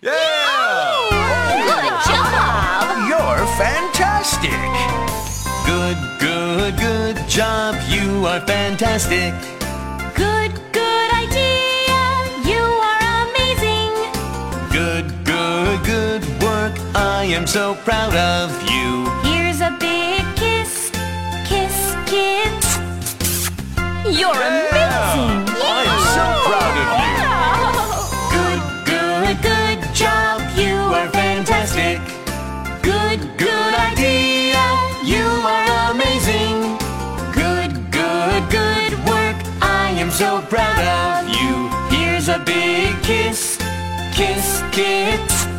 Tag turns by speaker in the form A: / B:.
A: Yeah!
B: Good job!
A: You're fantastic! Good, good, good job. You are fantastic.
B: Good, good idea! You are amazing!
A: Good, good, good work. I am so proud of you.
B: Here's a big kiss. Kiss, kiss. You're amazing!
A: So proud of you. Here's a big kiss. Kiss, kiss.